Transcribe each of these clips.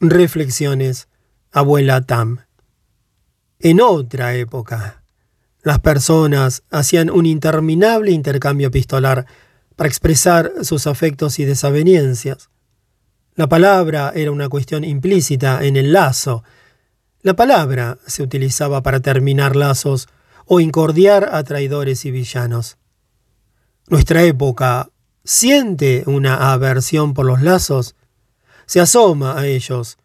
Reflexiones, abuela Tam. En otra época, las personas hacían un interminable intercambio epistolar para expresar sus afectos y desavenencias. La palabra era una cuestión implícita en el lazo. La palabra se utilizaba para terminar lazos o incordiar a traidores y villanos. Nuestra época siente una aversión por los lazos, se asoma a ellos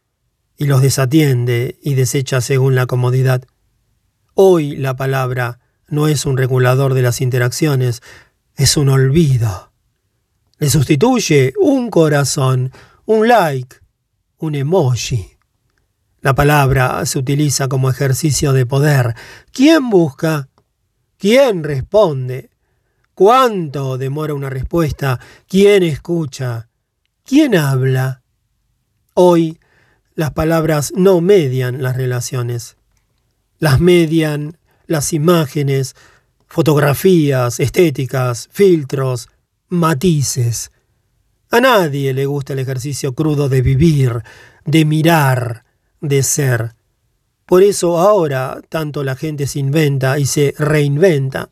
y los desatiende y desecha según la comodidad. Hoy la palabra no es un regulador de las interacciones, es un olvido. Le sustituye un corazón, un like, un emoji. La palabra se utiliza como ejercicio de poder. ¿Quién busca? ¿Quién responde? ¿Cuánto demora una respuesta? ¿Quién escucha? ¿Quién habla? Hoy las palabras no median las relaciones. Las median las imágenes, fotografías, estéticas, filtros, matices. A nadie le gusta el ejercicio crudo de vivir, de mirar, de ser. Por eso ahora tanto la gente se inventa y se reinventa,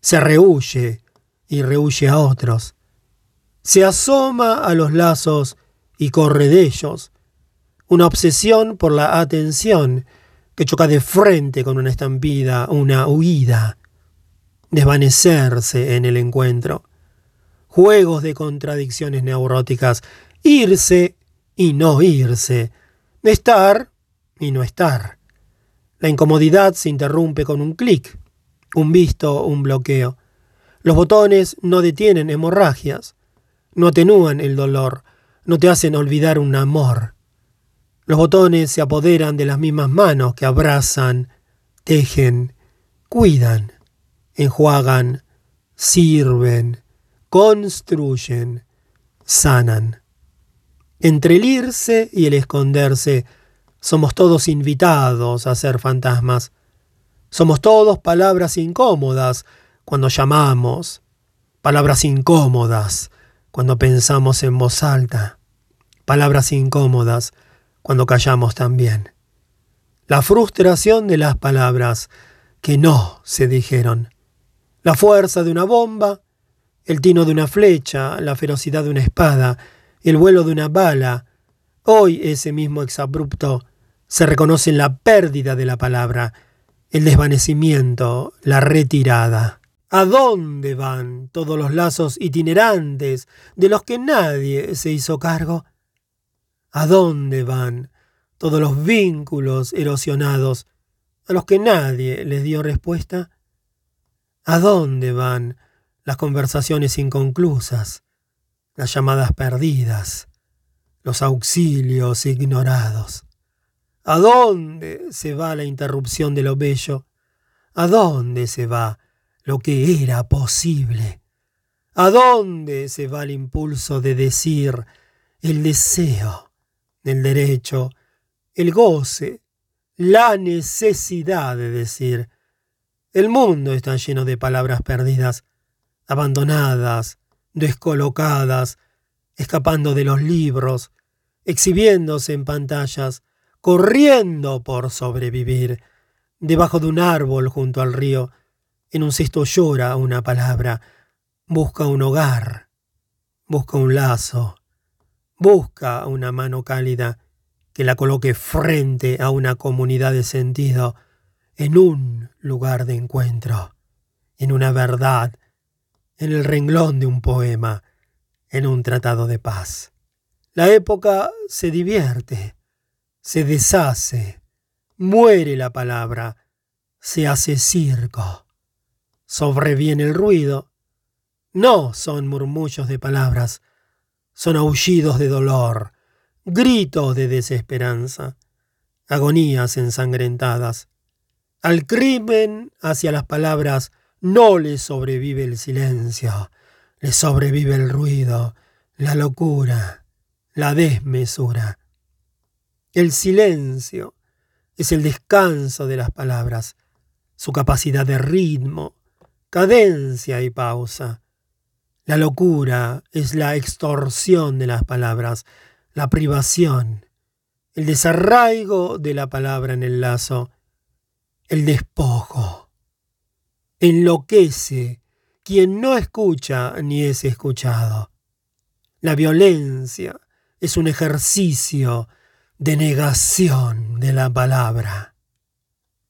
se rehuye y rehuye a otros. Se asoma a los lazos y corre de ellos. Una obsesión por la atención que choca de frente con una estampida, una huida, desvanecerse en el encuentro, juegos de contradicciones neuróticas, irse y no irse, estar y no estar. La incomodidad se interrumpe con un clic, un visto, un bloqueo. Los botones no detienen hemorragias, no atenúan el dolor, no te hacen olvidar un amor. Los botones se apoderan de las mismas manos que abrazan, tejen, cuidan, enjuagan, sirven, construyen, sanan. Entre el irse y el esconderse, somos todos invitados a ser fantasmas. Somos todos palabras incómodas cuando llamamos, palabras incómodas cuando pensamos en voz alta, palabras incómodas cuando callamos también. La frustración de las palabras que no se dijeron. La fuerza de una bomba, el tino de una flecha, la ferocidad de una espada, el vuelo de una bala. Hoy ese mismo exabrupto se reconoce en la pérdida de la palabra, el desvanecimiento, la retirada. ¿A dónde van todos los lazos itinerantes de los que nadie se hizo cargo? ¿A dónde van todos los vínculos erosionados a los que nadie les dio respuesta? ¿A dónde van las conversaciones inconclusas, las llamadas perdidas, los auxilios ignorados? ¿A dónde se va la interrupción de lo bello? ¿A dónde se va lo que era posible? ¿A dónde se va el impulso de decir el deseo? el derecho, el goce, la necesidad de decir. El mundo está lleno de palabras perdidas, abandonadas, descolocadas, escapando de los libros, exhibiéndose en pantallas, corriendo por sobrevivir. Debajo de un árbol junto al río, en un cesto llora una palabra, busca un hogar, busca un lazo, Busca una mano cálida que la coloque frente a una comunidad de sentido, en un lugar de encuentro, en una verdad, en el renglón de un poema, en un tratado de paz. La época se divierte, se deshace, muere la palabra, se hace circo. Sobreviene el ruido. No son murmullos de palabras, son aullidos de dolor, gritos de desesperanza, agonías ensangrentadas. Al crimen hacia las palabras no le sobrevive el silencio, le sobrevive el ruido, la locura, la desmesura. El silencio es el descanso de las palabras, su capacidad de ritmo, cadencia y pausa. La locura es la extorsión de las palabras, la privación, el desarraigo de la palabra en el lazo, el despojo. Enloquece quien no escucha ni es escuchado. La violencia es un ejercicio de negación de la palabra.